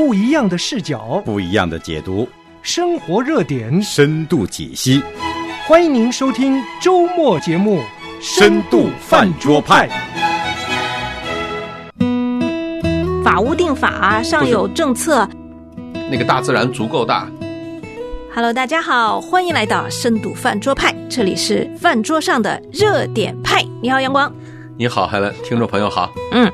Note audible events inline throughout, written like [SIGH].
不一样的视角，不一样的解读，生活热点，深度解析。欢迎您收听周末节目《深度饭桌派》。法无定法，上有政策。那个大自然足够大。Hello，大家好，欢迎来到深度饭桌派，这里是饭桌上的热点派。你好，阳光。你好，Helen，听众朋友好。嗯，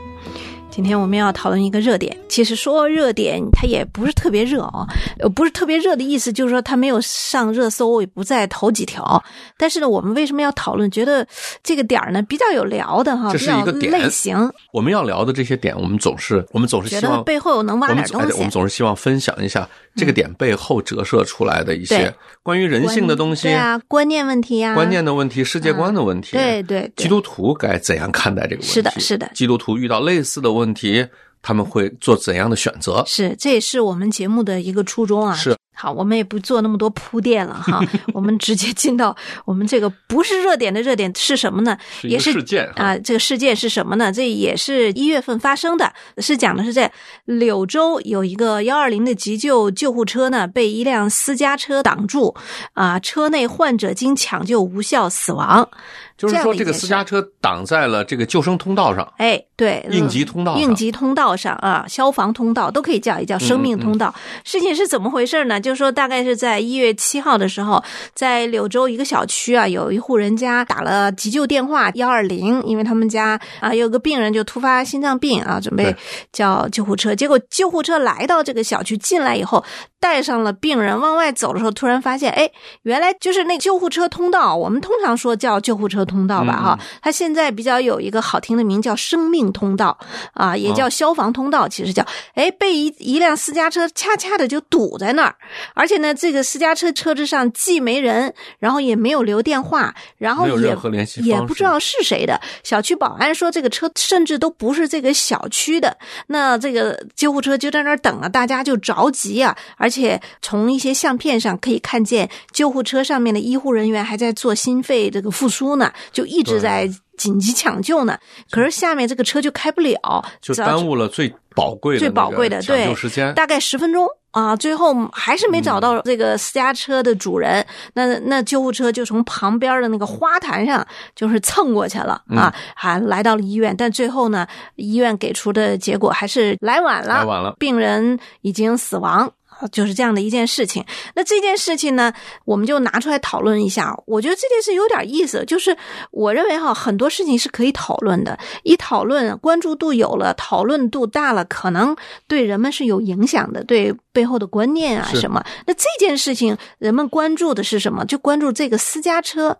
今天我们要讨论一个热点。其实说热点，它也不是特别热啊、呃，不是特别热的意思，就是说它没有上热搜，也不在头几条。但是呢，我们为什么要讨论？觉得这个点儿呢比较有聊的哈，这是一个点类型，我们要聊的这些点，我们总是我们总是觉得希望背后能挖点东西。哎我们总是希望分享一下这个点背后折射出来的一些关于人性的东西对、啊，观念问题呀、观念的问题、世界观的问题。对对对基督徒该怎样看待这个问题？是的是的基督徒遇到类似的问题，他们会做怎样的选择？是，这也是我们节目的一个初衷啊。是。好，我们也不做那么多铺垫了哈，[LAUGHS] 我们直接进到我们这个不是热点的热点是什么呢？是也是事件哈啊、这个事件是什么呢？这也是一月份发生的，是讲的是在柳州有一个幺二零的急救救护车呢被一辆私家车挡住，啊、车内患者经抢救无效死亡。就是说，这个私家车挡在了这个救生通道上，哎，对，应急通道上应急通道上啊，消防通道都可以叫一叫生命通道。事情是怎么回事呢？就是说，大概是在一月七号的时候，在柳州一个小区啊，有一户人家打了急救电话幺二零，因为他们家啊有个病人就突发心脏病啊，准备叫救护车。结果救护车来到这个小区进来以后，带上了病人往外走的时候，突然发现，哎，原来就是那救护车通道。我们通常说叫救护车通道吧，嗯哈，它现在比较有一个好听的名叫生命通道啊，也叫消防通道，其实叫哎，被一一辆私家车恰恰的就堵在那儿，而且呢，这个私家车车子上既没人，然后也没有留电话，然后也也不知道是谁的。小区保安说，这个车甚至都不是这个小区的。那这个救护车就在那儿等啊，大家就着急啊，而且从一些相片上可以看见，救护车上面的医护人员还在做心肺这个复苏呢，就一直在紧急抢救呢。可是下面这个车就开不了，就耽误了最宝贵的最宝贵的抢对救时间。大概十分钟啊，最后还是没找到这个私家车的主人。那那救护车就从旁边的那个花坛上就是蹭过去了啊，还来到了医院，但最后呢，医院给出的结果还是来晚了，来晚了病人已经死亡。啊就是这样的一件事情。那这件事情呢，我们就拿出来讨论一下。我觉得这件事有点意思，就是我认为哈，很多事情是可以讨论的。一讨论，关注度有了，讨论度大了，可能对人们是有影响的，对背后的观念啊什么。那这件事情，人们关注的是什么？就关注这个私家车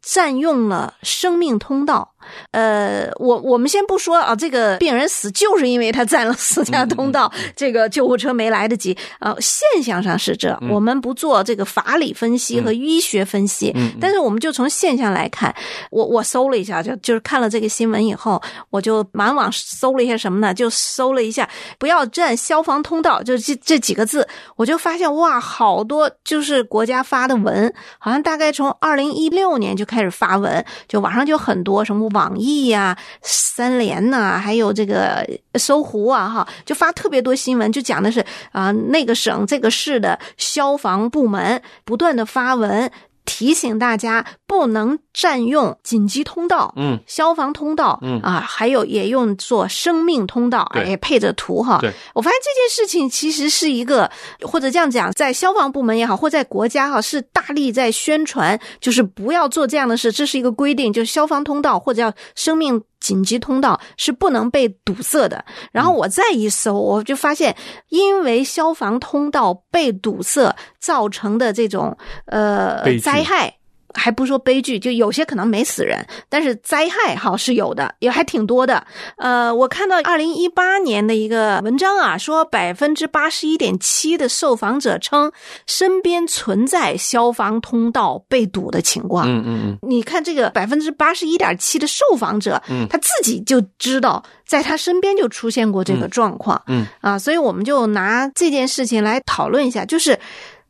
占用了生命通道。呃，我我们先不说啊，这个病人死就是因为他占了私家通道，这个救护车没来得及。呃，现象上是这，我们不做这个法理分析和医学分析，但是我们就从现象来看，我我搜了一下，就就是看了这个新闻以后，我就满网搜了一下什么呢？就搜了一下不要占消防通道，就这这几个字，我就发现哇，好多就是国家发的文，好像大概从二零一六年就开始发文，就网上就很多什么网易呀、三联呐、还有这个搜狐啊，哈，就发特别多新闻，就讲的是啊、那个省这个市的消防部门不断的发文。提醒大家不能占用紧急通道，嗯，消防通道，嗯。啊，还有也用作生命通道，对。哎，配着图哈。对，我发现这件事情其实是一个，或者这样讲，在消防部门也好，或在国家哈，是大力在宣传，就是不要做这样的事，这是一个规定，就是消防通道或者叫生命紧急通道是不能被堵塞的。然后我再一搜，我就发现，因为消防通道被堵塞造成的这种呃悲剧灾害。还不说悲剧，就有些可能没死人，但是灾害哈是有的，也还挺多的。呃，我看到二零一八年的一个文章啊，说百分之八十一点七的受访者称身边存在消防通道被堵的情况。嗯嗯嗯，你看这个百分之八十一点七的受访者，嗯他自己就知道，在他身边就出现过这个状况，嗯啊，所以我们就拿这件事情来讨论一下，就是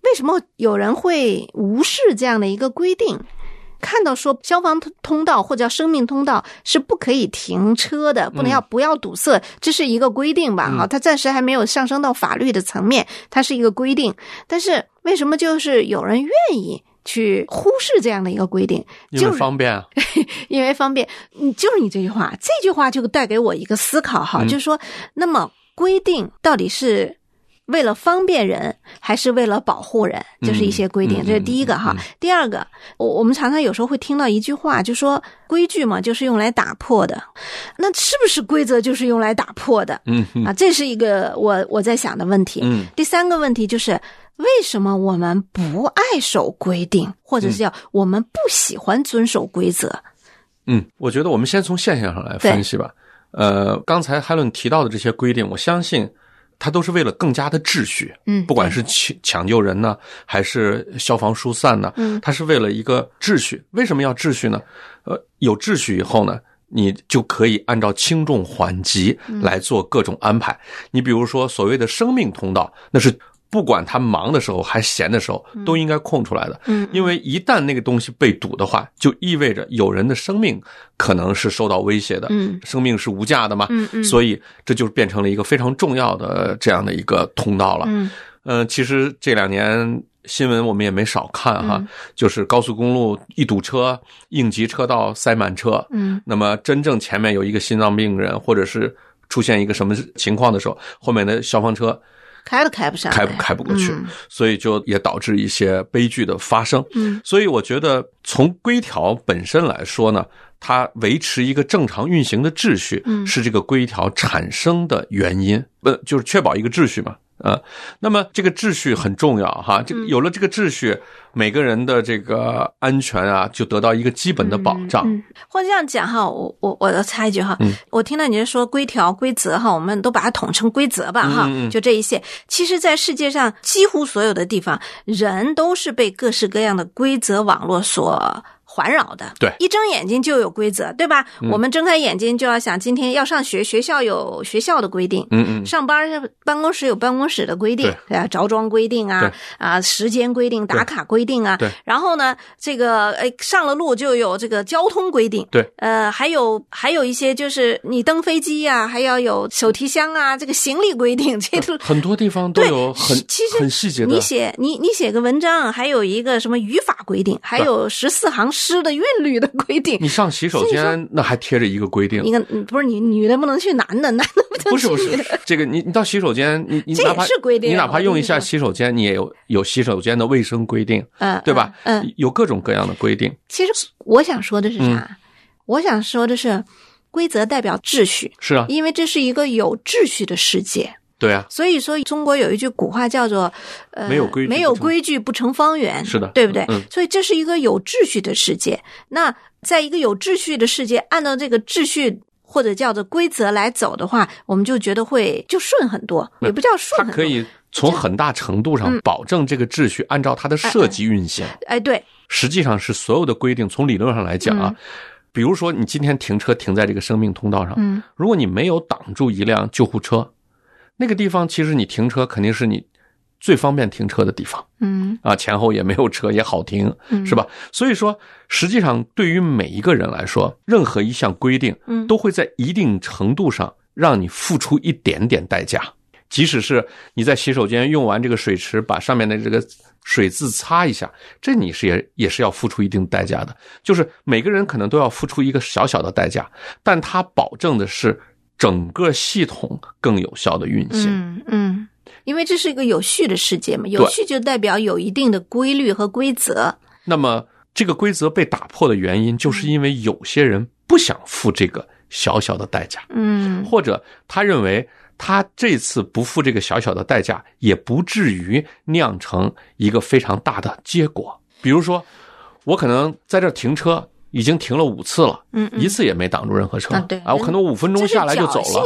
为什么有人会无视这样的一个规定？看到说消防通通道或者叫生命通道是不可以停车的，不能要不要堵塞，这是一个规定吧？哈，它暂时还没有上升到法律的层面，它是一个规定。但是为什么就是有人愿意去忽视这样的一个规定？因为就是方便啊。[LAUGHS] 因为方便，嗯，就是你这句话，这句话就带给我一个思考哈，就是说，那么规定到底是为了方便人，还是为了保护人？就是一些规定，嗯这是第一个哈。第二个，我我们常常有时候会听到一句话，就说规矩嘛，就是用来打破的，那是不是规则就是用来打破的？嗯嗯啊，这是一个我我在想的问题。嗯第三个问题就是，为什么我们不爱守规定，或者是叫我们不喜欢遵守规则？嗯，我觉得我们先从现象上来分析吧。呃，刚才海伦提到的这些规定，我相信它都是为了更加的秩序。嗯不管是抢抢救人呢，还是消防疏散呢，嗯它是为了一个秩序。为什么要秩序呢？呃，有秩序以后呢，你就可以按照轻重缓急嗯来做各种安排。你比如说所谓的生命通道，那是不管他忙的时候还闲的时候，都应该空出来的。嗯因为一旦那个东西被堵的话，就意味着有人的生命可能是受到威胁的。嗯。生命是无价的嘛，嗯嗯。所以这就变成了一个非常重要的这样的一个通道了。嗯。呃，其实这两年新闻我们也没少看哈，就是高速公路一堵车，应急车道塞满车，嗯。那么真正前面有一个心脏病人，或者是出现一个什么情况的时候，后面的消防车开都开不上，开不开不过去，嗯。所以就也导致一些悲剧的发生。嗯。所以我觉得从规条本身来说呢，它维持一个正常运行的秩序，嗯是这个规条产生的原因，不就是确保一个秩序嘛？啊，那么这个秩序很重要哈，这个嗯有了这个秩序，每个人的这个安全啊，就得到一个基本的保障。嗯，或者这样讲哈，我我我要插一句哈，嗯我听到你是说规条规则哈，我们都把它统称规则吧哈，嗯嗯就这一些。其实，在世界上几乎所有的地方，人都是被各式各样的规则网络所。环绕的，对。一睁眼睛就有规则，对吧？嗯。我们睁开眼睛就要想，今天要上学，学校有学校的规定，嗯嗯，上班办公室有办公室的规定对，对啊，着装规定啊，啊，时间规定、打卡规定啊，对。然后呢，这个哎，上了路就有这个交通规定，对，呃，还有还有一些就是你登飞机呀、还要有手提箱啊，这个行李规定，这都很多地方都有很其实很细节的。你。写你你写个文章，还有一个什么语法规定，还有十四行诗的韵律的规定你。上洗手间，那还贴着一个规定一，个嗯不是你女的不能去男的，男的 [LAUGHS] 不能不是不是去女的。，这个你你到洗手间，你你这也哪怕是规定啊你哪怕用一下洗手间，你也有有洗手间的卫生规定，嗯，对吧？嗯，嗯有各种各样的规定。其实我想说的是啥？嗯我想说的是，规则代表秩序，是啊，因为这是一个有秩序的世界。对啊，所以说，中国有一句古话叫做“呃，没有规矩没有不成规矩不成方圆”，是的。对不对？嗯。所以这是一个有秩序的世界。那在一个有秩序的世界，按照这个秩序或者叫做规则来走的话，我们就觉得会就顺很多，也不叫顺很多。它可以从很大程度上嗯。保证这个秩序按照它的设计运行。哎，对，实际上是所有的规定，从理论上来讲啊，比如说你今天停车停在这个生命通道上，嗯。如果你没有挡住一辆救护车，那个地方其实你停车肯定是你最方便停车的地方嗯啊，前后也没有车，也好停，嗯是吧？所以说，实际上对于每一个人来说，任何一项规定嗯都会在一定程度上让你付出一点点代价。即使是你在洗手间用完这个水池，把上面的这个水渍擦一下，这你是也也是要付出一定代价的。就是每个人可能都要付出一个小小的代价，但它保证的是整个系统更有效的运行。嗯嗯，因为这是一个有序的世界嘛，有序就代表有一定的规律和规则。那么这个规则被打破的原因，就是因为有些人不想付这个小小的代价，嗯或者他认为他这次不付这个小小的代价，也不至于酿成一个非常大的结果。比如说，我可能在这儿停车。已经停了五次了，嗯嗯。一次也没挡住任何车啊对。我可能五分钟下来就走了，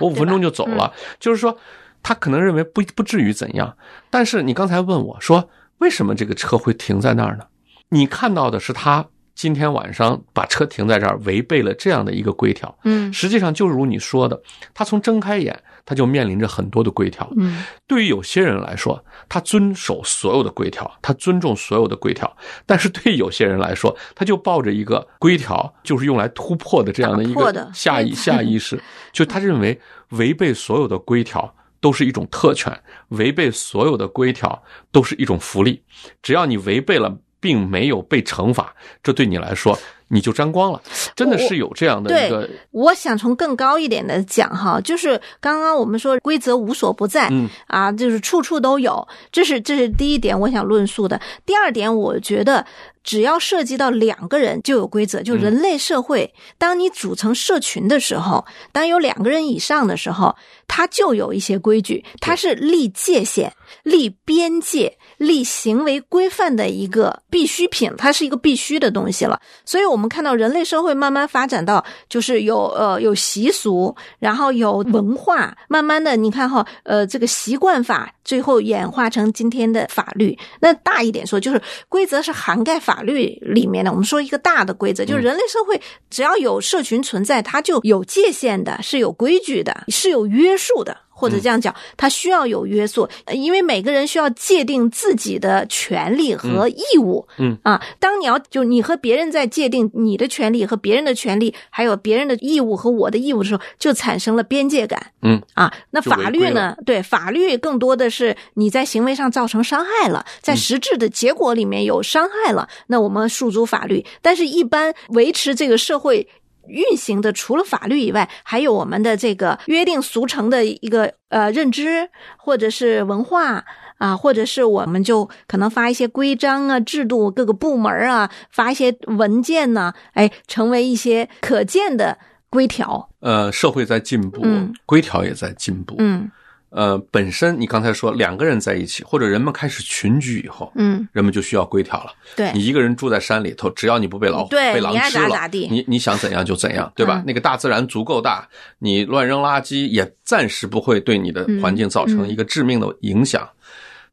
我五分钟就走了，就是说，他可能认为不不至于怎样，但是你刚才问我说，为什么这个车会停在那儿呢？你看到的是他今天晚上把车停在这儿，违背了这样的一个规条。嗯实际上就如你说的，他从睁开眼，他就面临着很多的规条。嗯对于有些人来说，他遵守所有的规条，他尊重所有的规条；但是对于有些人来说，他就抱着一个规条就是用来突破的这样的一个下意下意识，[LAUGHS] 就他认为违背所有的规条都是一种特权，违背所有的规条都是一种福利，只要你违背了。并没有被惩罚，这对你来说你就沾光了，真的是有这样的一个我想从更高一点的讲哈，就是刚刚我们说规则无所不在，嗯啊，就是处处都有，这是这是第一点我想论述的。第二点，我觉得只要涉及到两个人就有规则，就人类社会，当你组成社群的时候，当有两个人以上的时候，它就有一些规矩，它是立界限、立边界。立行为规范的一个必需品，它是一个必须的东西了。所以，我们看到人类社会慢慢发展到，就是有呃有习俗，然后有文化，慢慢的，你看哈，呃，这个习惯法最后演化成今天的法律。那大一点说，就是规则是涵盖法律里面的。我们说一个大的规则，就是人类社会只要有社群存在，它就有界限的，是有规矩的，是有约束的。或者这样讲，他需要有约束，因为每个人需要界定自己的权利和义务。嗯啊，当你要就你和别人在界定你的权利和别人的权利，还有别人的义务和我的义务的时候，就产生了边界感。嗯啊，那法律呢？对，法律更多的是你在行为上造成伤害了，在嗯实质的结果里面有伤害了，那我们诉诸法律。但是，一般维持这个社会。运行的除了法律以外，还有我们的这个约定俗成的一个呃认知，或者是文化啊，或者是我们就可能发一些规章啊、制度，各个部门啊发一些文件呢、哎，成为一些可见的规条。呃，社会在进步，嗯规条也在进步。嗯呃，本身你刚才说两个人在一起，或者人们开始群居以后，嗯，人们就需要规条了。对你一个人住在山里头，只要你不被老虎、被狼吃了，咋咋地你你想怎样就怎样，对吧？嗯那个大自然足够大，你乱扔垃圾也暂时不会对你的环境造成一个致命的影响。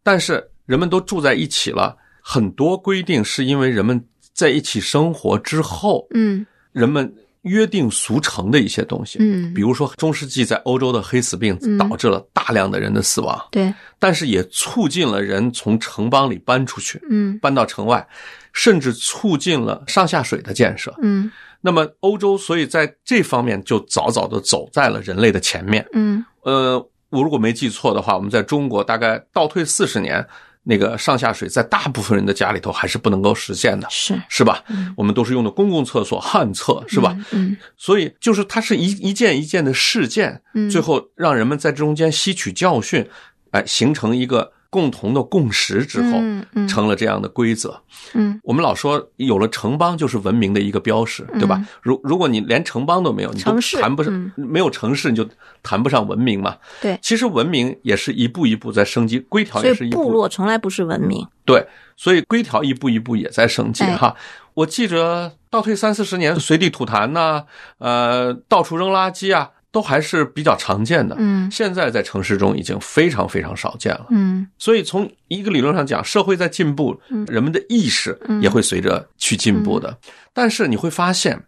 但是人们都住在一起了，很多规定是因为人们在一起生活之后，嗯人们约定俗成的一些东西。嗯。比如说，中世纪在欧洲的黑死病嗯。导致了大量的人的死亡，对，但是也促进了人从城邦里搬出去，嗯。搬到城外，甚至促进了上下水的建设。嗯。那么，欧洲所以在这方面就早早的走在了人类的前面。嗯。呃，我如果没记错的话，我们在中国大概倒退四十年，那个上下水在大部分人的家里头还是不能够实现的，是是吧？我们都是用的公共厕所、旱厕，是吧？？嗯所以就是它是一一件一件的事件，嗯最后让人们在中间吸取教训，哎，形成一个共同的共识之后，成了这样的规则。嗯我们老说有了城邦就是文明的一个标识，对吧？如如果你连城邦都没有，你都谈不上、嗯没有城市，你就谈不上文明嘛。对，其实文明也是一步一步在升级，规条也是一步部落从来不是文明。对，所以规条一步一步也在升级哎哈。我记着倒退三四十年，随地吐痰呐、呃，到处扔垃圾啊，都还是比较常见的。嗯现在在城市中已经非常非常少见了。嗯所以从一个理论上讲，社会在进步，人们的意识也会随着去进步的。但是你会发现，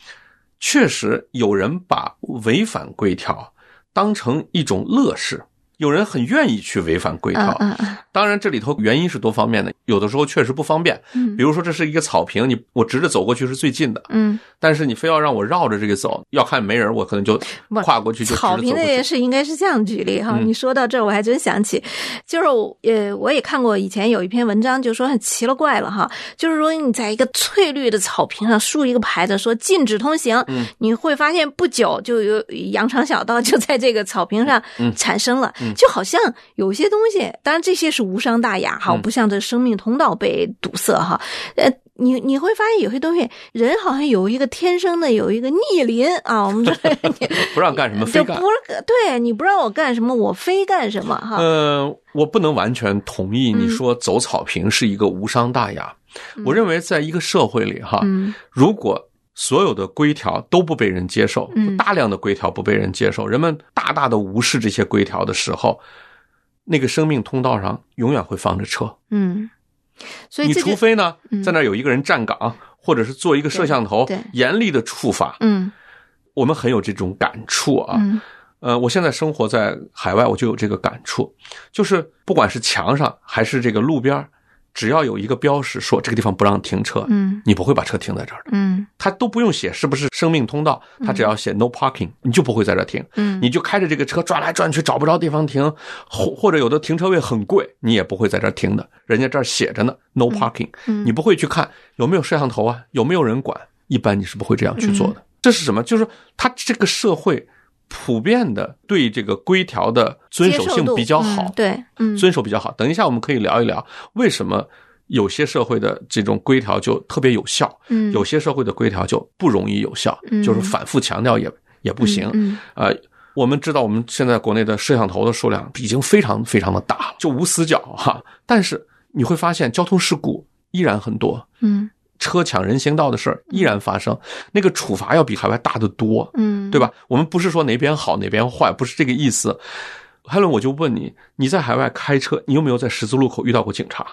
确实有人把违反规条当成一种乐事。有人很愿意去违反规嗯条，当然这里头原因是多方面的，有的时候确实不方便。嗯比如说这是一个草坪，你我直着走过去是最近的，嗯，但是你非要让我绕着这个走，要看没人，我可能就跨过去就直着草坪走过去。这件事应该是这样举例哈。嗯你说到这儿，我还真想起，就是我呃，我也看过以前有一篇文章，就说很奇了怪了哈，就是说你在一个翠绿的草坪上竖一个牌子说禁止通行，嗯你会发现不久就有羊肠小道就在这个草坪上嗯产生了，就好像有些东西，当然这些是无伤大雅哈，嗯不像这生命通道被堵塞哈，呃。你你会发现有些东西，人好像有一个天生的有一个逆鳞啊，我们这 [LAUGHS] 不让干什么非干就不。是对你不让我干什么，我非干什么哈。呃，我不能完全同意你说走草坪是一个无伤大雅。我认为在一个社会里哈，嗯如果所有的规条都不被人接受，嗯。大量的规条不被人接受，人们大大的无视这些规条的时候，那个生命通道上永远会放着车。嗯，所以你除非呢嗯，在那有一个人站岗，或者是做一个摄像头严厉的处罚，嗯。我们很有这种感触啊。嗯。呃，我现在生活在海外，我就有这个感触，就是不管是墙上还是这个路边儿，只要有一个标识说这个地方不让停车，嗯你不会把车停在这儿的。嗯他都不用写是不是生命通道，他只要写 no parking，你就不会在这儿停。嗯你就开着这个车转来转去，找不着地方停，或或者有的停车位很贵，你也不会在这儿停的。人家这儿写着呢，no parking，、嗯你不会去看有没有摄像头啊，有没有人管，一般你是不会这样去做的。嗯这是什么？就是他这个社会普遍的对这个规条的遵守性比较好，嗯对，嗯遵守比较好。等一下我们可以聊一聊为什么有些社会的这种规条就特别有效，嗯有些社会的规条就不容易有效，嗯就是反复强调也也不行。嗯呃，我们知道我们现在国内的摄像头的数量已经非常非常的大了，就无死角哈。但是你会发现交通事故依然很多，嗯车抢人行道的事儿依然发生，那个处罚要比海外大得多，嗯，对吧？我们不是说哪边好哪边坏，不是这个意思。海伦，我就问你，你在海外开车，你有没有在十字路口遇到过警察？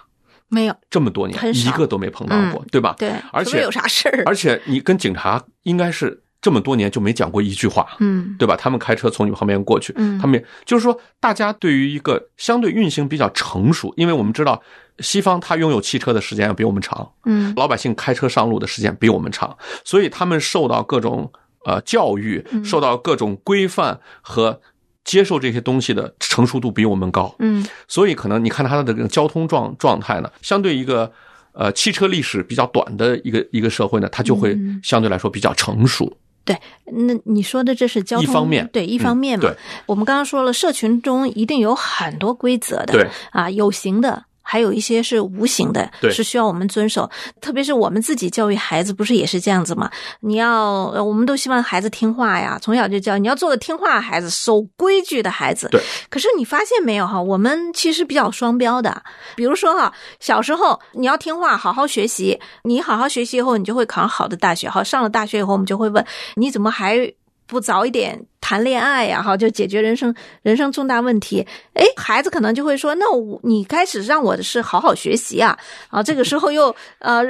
没有，这么多年一个都没碰到过，对吧？对，而且有啥事儿，而且你跟警察应该是这么多年就没讲过一句话，嗯。对吧？他们开车从你旁边过去，嗯。他们也就是说，大家对于一个相对运行比较成熟，因为我们知道西方它拥有汽车的时间要比我们长，嗯。老百姓开车上路的时间比我们长，所以他们受到各种呃教育，嗯。受到各种规范和接受这些东西的成熟度比我们高，嗯。所以可能你看它的这个交通状状态呢，相对一个呃汽车历史比较短的一个一个社会呢，它就会嗯。相对来说比较成熟。对，那你说的这是交通一方面对一方面嘛。嗯对我们刚刚说了，社群中一定有很多规则的，对啊，有形的。还有一些是无形的，是需要我们遵守。特别是我们自己教育孩子，不是也是这样子吗？你要，呃我们都希望孩子听话呀，从小就教你要做个听话的孩子，守规矩的孩子。对。可是你发现没有哈？我们其实比较双标的。比如说哈，小时候你要听话，好好学习，你好好学习以后，你就会考上好的大学。好，上了大学以后，我们就会问你怎么还不早一点谈恋爱呀？哈，就解决人生人生重大问题。哎，孩子可能就会说，那我你开始让我的是好好学习啊。啊，这个时候又呃，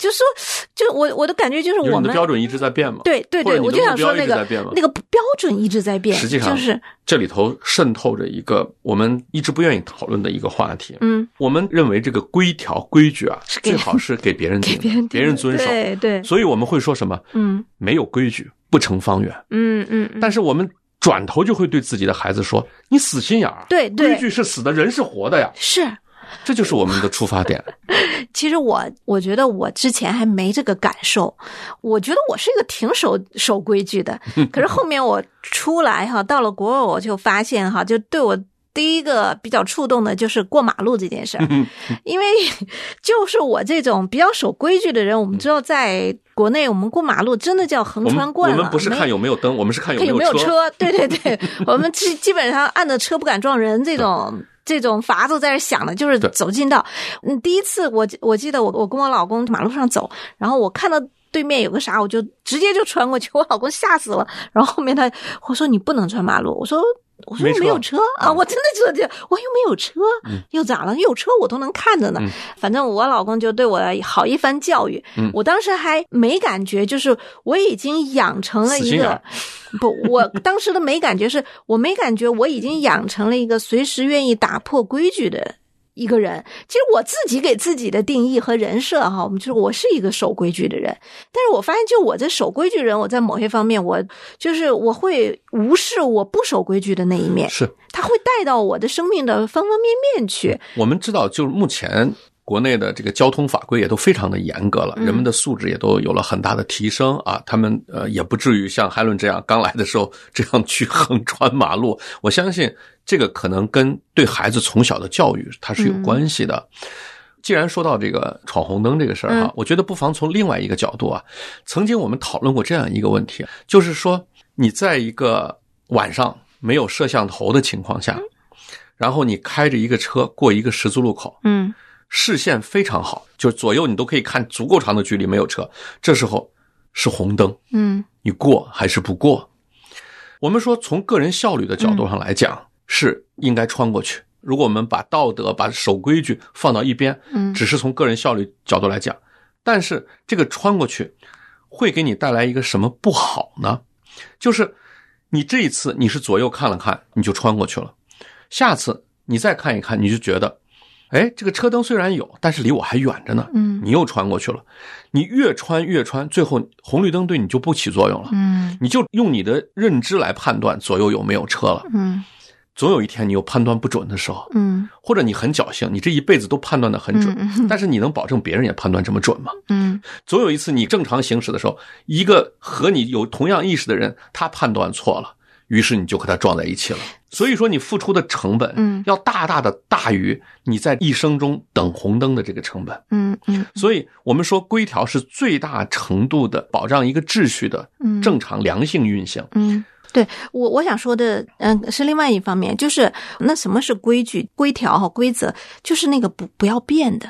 就说，就我我的感觉就是我们的标准一直在变嘛。对对对，我就想说那个那个标准一直在变，实际上就是这里头渗透着一个我们一直不愿意讨论的一个话题。嗯，我们认为这个规条规矩啊，最好是给别人定的，[LAUGHS] 给别人别人遵守。对对，所以我们会说什么？嗯没有规矩不成方圆。嗯嗯嗯，但是我们转头就会对自己的孩子说：“你死心眼儿，对对规矩是死的，人是活的呀。是。”这就是我们的出发点。[LAUGHS] 其实我我觉得我之前还没这个感受，我觉得我是一个挺守守规矩的。[LAUGHS] 可是后面我出来哈，到了国外我就发现哈，就对我第一个比较触动的就是过马路这件事儿，[LAUGHS] 因为就是我这种比较守规矩的人，我们知道在国内我们过马路真的叫横穿惯了，我们不是看有没有灯，我们是看有看有没有车。对对 [LAUGHS] 对，我们基基本上按着车不敢撞人这种。这种法子在这想的，就是走近道。嗯，第一次我我记得我我跟我老公马路上走，然后我看到对面有个啥，我就直接就穿过去，我老公吓死了。然后后面他我说你不能穿马路，我说我说没有车啊，我真的觉得这我又没有车，又咋了？有车我都能看着呢。嗯反正我老公就对我好一番教育，嗯我当时还没感觉，就是我已经养成了一个。不，我当时的没感觉是，我没感觉我已经养成了一个随时愿意打破规矩的一个人。其实我自己给自己的定义和人设哈，我们就是我是一个守规矩的人。但是我发现，就我这守规矩人，我在某些方面，我就是我会无视我不守规矩的那一面，是他会带到我的生命的方方面面去。我们知道，就是目前国内的这个交通法规也都非常的严格了，嗯人们的素质也都有了很大的提升啊。他们呃也不至于像海伦这样刚来的时候这样去横穿马路。我相信这个可能跟对孩子从小的教育它是有关系的。既然说到这个闯红灯这个事儿哈、嗯我觉得不妨从另外一个角度啊，曾经我们讨论过这样一个问题，就是说你在一个晚上没有摄像头的情况下，然后你开着一个车过一个十字路口，嗯视线非常好，就是左右你都可以看足够长的距离，没有车，这时候是红灯，嗯你过还是不过？我们说从个人效率的角度上来讲，是应该穿过去。如果我们把道德、把守规矩放到一边，嗯只是从个人效率角度来讲，但是这个穿过去会给你带来一个什么不好呢？就是你这一次你是左右看了看，你就穿过去了，下次你再看一看，你就觉得，哎，这个车灯虽然有，但是离我还远着呢。嗯你又穿过去了，你越穿越穿，最后红绿灯对你就不起作用了，嗯你就用你的认知来判断左右有没有车了。嗯总有一天你有判断不准的时候，嗯或者你很侥幸，你这一辈子都判断的很准，但是你能保证别人也判断这么准吗？嗯总有一次你正常行驶的时候，一个和你有同样意识的人，他判断错了，于是你就和他撞在一起了。所以说，你付出的成本，嗯要大大的大于你在一生中等红灯的这个成本。嗯嗯所以我们说，规条是最大程度的保障一个秩序的嗯正常良性运行。嗯，对我我想说的，嗯，是另外一方面，就是那什么是规矩、规条和规则，就是那个不不要变的，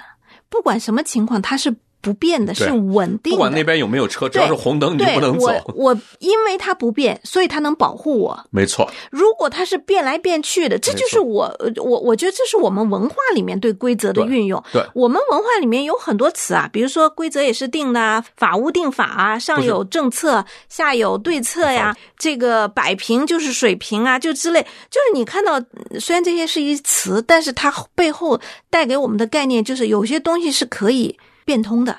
不管什么情况，它是不变的，是稳定的。不管那边有没有车，只要是红灯，你就不能走。我我因为它不变，所以它能保护我。没错，如果它是变来变去的，这就是我呃我我觉得这是我们文化里面对规则的运用。对我们文化里面有很多词啊，比如说规则也是定的啊，法无定法啊，上有政策，下有对策呀，这个摆平就是水平啊，就之类，就是你看到，嗯虽然这些是一词，但是它背后带给我们的概念就是有些东西是可以变通的。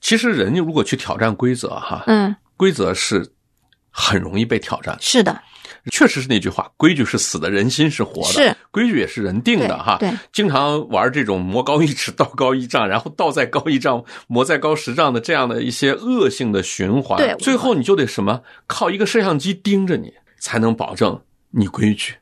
其实人如果去挑战规则，哈，嗯，规则是很容易被挑战。是的，确实是那句话，规矩是死的，人心是活的。是规矩也是人定的哈。对经常玩这种魔高一尺，道高一丈，然后道再高一丈，魔再高十丈的这样的一些恶性的循环。对最后你就得什么，靠一个摄像机盯着你，才能保证你规矩。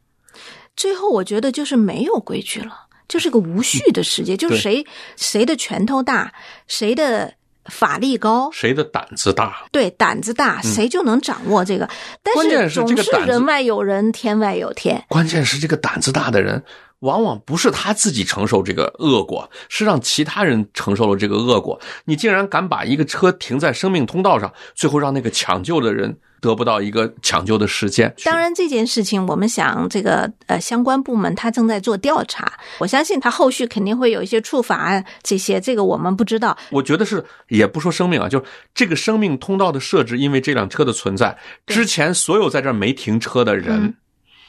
最后我觉得就是没有规矩了，就是个无序的世界，就是谁谁的拳头大，谁的法力高，谁的胆子大？对胆子大，谁就能掌握这个。但是总是人外有人，天外有天。关键是这个胆子大的人，往往不是他自己承受这个恶果，是让其他人承受了这个恶果。你竟然敢把一个车停在生命通道上，最后让那个抢救的人得不到一个抢救的时间。当然，这件事情我们想，这个呃相关部门他正在做调查，我相信他后续肯定会有一些处罚啊这些，这个我们不知道。我觉得是，也不说生命啊，就是这个生命通道的设置，因为这辆车的存在，之前所有在这儿没停车的人，嗯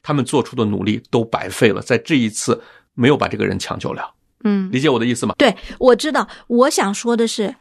他们做出的努力都白费了，在这一次没有把这个人抢救了。嗯，理解我的意思吗？对，我知道。我想说的是，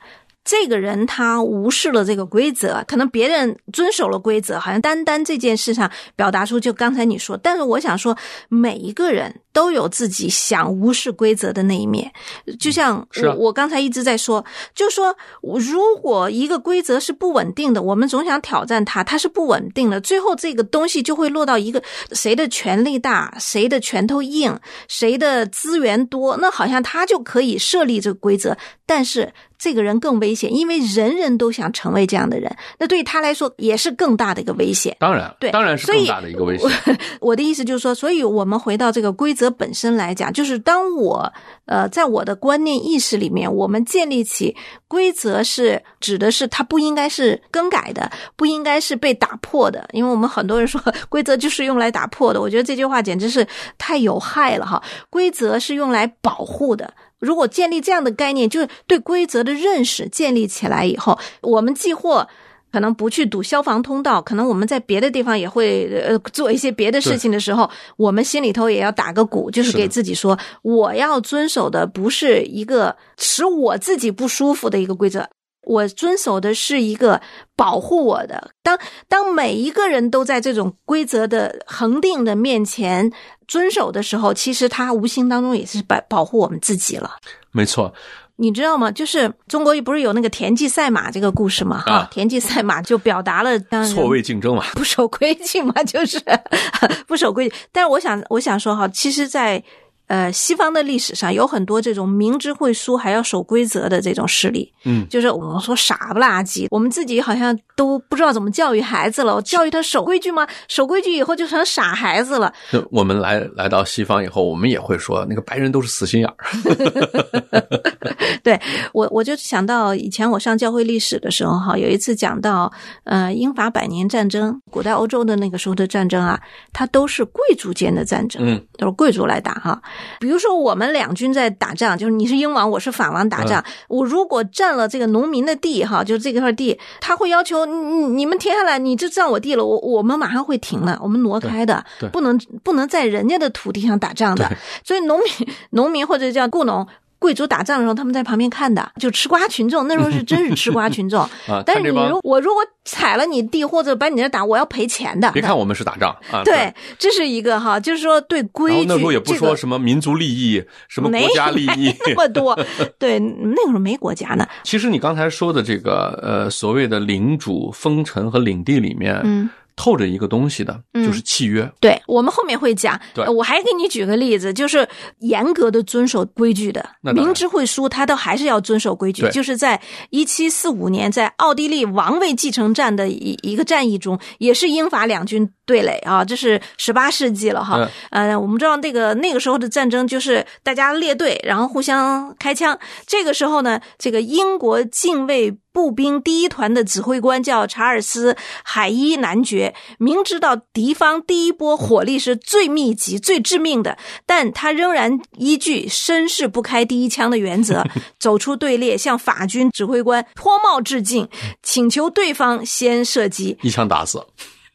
这个人他无视了这个规则，可能别人遵守了规则，好像单单这件事上表达出就刚才你说。但是我想说，每一个人都有自己想无视规则的那一面。就像我、我刚才一直在说，就说如果一个规则是不稳定的，我们总想挑战它，它是不稳定的，最后这个东西就会落到一个谁的权力大，谁的拳头硬，谁的资源多，那好像他就可以设立这个规则，但是这个人更危险，因为人人都想成为这样的人，那对他来说也是更大的一个危险。当然，对当然是更大的一个危险。[LAUGHS] 我的意思就是说，所以我们回到这个规则本身来讲，就是当我呃在我的观念意识里面，我们建立起规则是指的是它不应该是更改的，不应该是被打破的，因为我们很多人说规则就是用来打破的，我觉得这句话简直是太有害了哈。规则是用来保护的。如果建立这样的概念，就是对规则的认识建立起来以后，我们既或可能不去堵消防通道，可能我们在别的地方也会呃做一些别的事情的时候，我们心里头也要打个鼓，就是给自己说，我要遵守的不是一个使我自己不舒服的一个规则。我遵守的是一个保护我的。当当每一个人都在这种规则的恒定的面前遵守的时候，其实他无形当中也是保保护我们自己了。没错，你知道吗？就是中国不是有那个田忌赛马这个故事吗？哈、啊田忌赛马就表达了错位竞争嘛。不守规矩嘛，就是 [LAUGHS] 不守规矩。但是我想，我想说哈，其实在，呃西方的历史上有很多这种明知会输还要守规则的这种势力。嗯，就是我们说傻不拉几，我们自己好像都不知道怎么教育孩子了。我教育他守规矩吗？守规矩以后就成傻孩子了。就我们来来到西方以后，我们也会说那个白人都是死心眼儿。[LAUGHS] [LAUGHS] 对我，我就想到以前我上教会历史的时候，哈，有一次讲到，呃，英法百年战争，古代欧洲的那个时候的战争啊，它都是贵族间的战争，嗯，都是贵族来打哈。比如说我们两军在打仗，就是你是英王，我是法王打仗，我如果占了这个农民的地，哈，就是这块地，他会要求你你们停下来，你这占我地了，我我们马上会停了，我们挪开的不能不能在人家的土地上打仗的。所以农民农民或者叫雇农。贵族打仗的时候，他们在旁边看的，就吃瓜群众。那时候是真是吃瓜群众。[LAUGHS] 啊，但是你如我如果踩了你地或者把你这打，我要赔钱的。别看我们是打仗 [LAUGHS] 啊，对，这是一个哈，就是说对规矩。然后那时候也不说什么民族利益、什么国家利益那么多。[LAUGHS] 对，那个时候没国家呢。其实你刚才说的这个呃所谓的领主、封臣和领地里面，嗯，透着一个东西的，嗯就是契约。对我们后面会讲。对呃我还给你举个例子，就是严格的遵守规矩的明知会输，他都还是要遵守规矩。就是在一七四五年，在奥地利王位继承战的一一个战役中，也是英法两军对垒啊，这是十八世纪了哈。嗯呃，我们知道那个那个时候的战争就是大家列队，然后互相开枪。这个时候呢，这个英国禁卫步兵第一团的指挥官叫查尔斯·海伊男爵，明知道敌方第一波火力是最密集、最致命的，但他仍然依据绅士不开第一枪的原则，[LAUGHS] 走出队列，向法军指挥官脱帽致敬，请求对方先射击。一枪打死，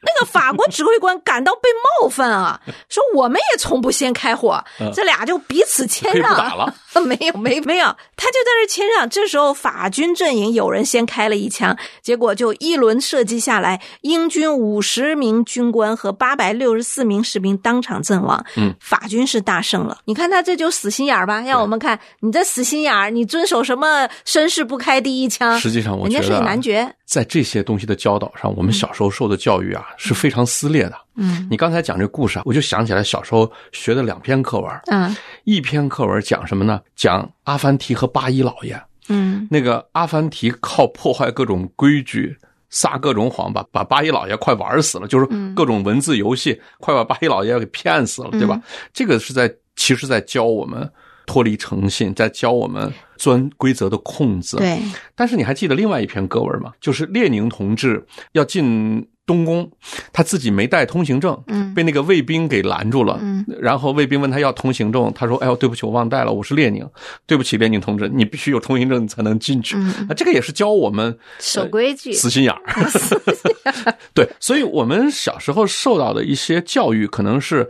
那个法国指挥官感到被冒犯啊，说我们也从不先开火，[LAUGHS] 这俩就彼此谦让。打了。没有，没没有，他就在这谦让。这时候法军阵营有人先开了一枪，结果就一轮射击下来，英军五十名军官和八百六十四名士兵当场阵亡。嗯，法军是大胜了。你看他这就死心眼儿吧？让我们看你这死心眼儿，你遵守什么绅士不开第一枪？实际上，我人家是觉得啊个男爵。在这些东西的教导上，我们小时候受的教育啊是非常撕裂的。嗯你刚才讲这故事啊，我就想起来小时候学的两篇课文，嗯一篇课文讲什么呢？讲阿凡提和八一老爷。嗯那个阿凡提靠破坏各种规矩。撒各种谎，把把八一老爷快玩死了，就是各种文字游戏，快把八一老爷给骗死了，对吧？这个是在其实在教我们脱离诚信，在教我们钻规则的空子。对，但是你还记得另外一篇歌文吗？就是列宁同志要进东宫，他自己没带通行证，嗯被那个卫兵给拦住了。嗯然后卫兵问他要通行证，他说：“哎呦，对不起，我忘带了，我是列宁，对不起，列宁同志，你必须有通行证你才能进去。嗯啊，这个也是教我们 [LAUGHS] 守规矩。死心眼儿。[LAUGHS] 对，所以我们小时候受到的一些教育，可能是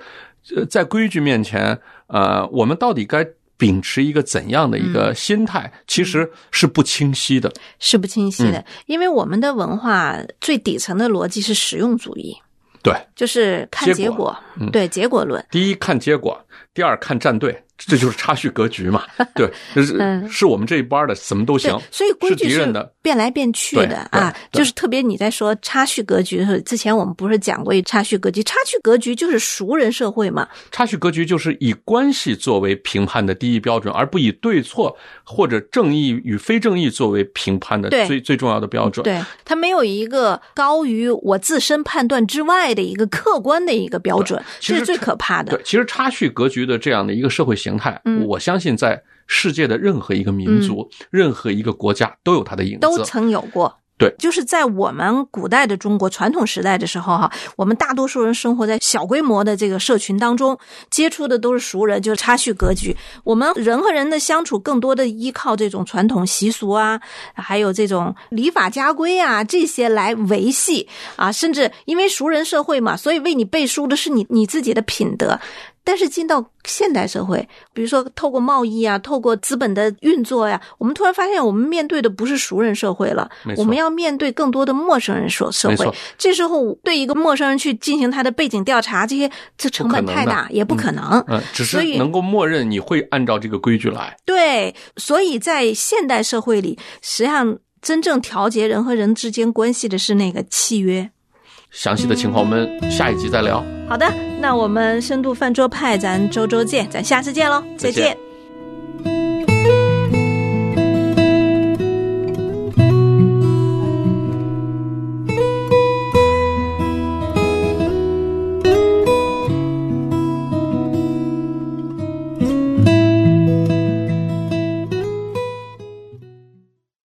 呃在规矩面前，呃，我们到底该。秉持一个怎样的一个心态，其实是不清晰的。是不清晰的，嗯。因为我们的文化最底层的逻辑是实用主义，对，就是看结果结果，嗯。对结果论。第一看结果，第二看站队，这就是差序格局嘛。对，[LAUGHS] 是嗯是我们这一班的，什么都行，。所以规是矩是变来变去的啊，就是特别你在说差序格局的时候，之前我们不是讲过一差序格局？差序格局就是熟人社会嘛，差序格局就是以关系作为评判的第一标准，而不以对错或者正义与非正义作为评判的最最重要的标准。对，它没有一个高于我自身判断之外的一个客观的一个标准，这是最可怕的对，。其实差序格局的这样的一个社会形态，嗯我相信在世界的任何一个民族、任何一个国家都有它的影子。都曾有过。对就是在我们古代的中国传统时代的时候哈，我们大多数人生活在小规模的这个社群当中，接触的都是熟人，就是差序格局。我们人和人的相处更多的依靠这种传统习俗啊，还有这种礼法家规啊这些来维系啊，甚至因为熟人社会嘛，所以为你背书的是你你自己的品德。但是进到现代社会，比如说透过贸易啊，透过资本的运作呀、我们突然发现，我们面对的不是熟人社会了我们要面对更多的陌生人社社会。这时候，对一个陌生人去进行他的背景调查，这些这成本太大，也不可能。嗯，只是能够默认你会按照这个规矩来。对，所以在现代社会里，实际上真正调节人和人之间关系的是那个契约。详细的情况我们下一集再聊。好的，那我们深度饭桌派，咱周周见，咱下次见喽，再见。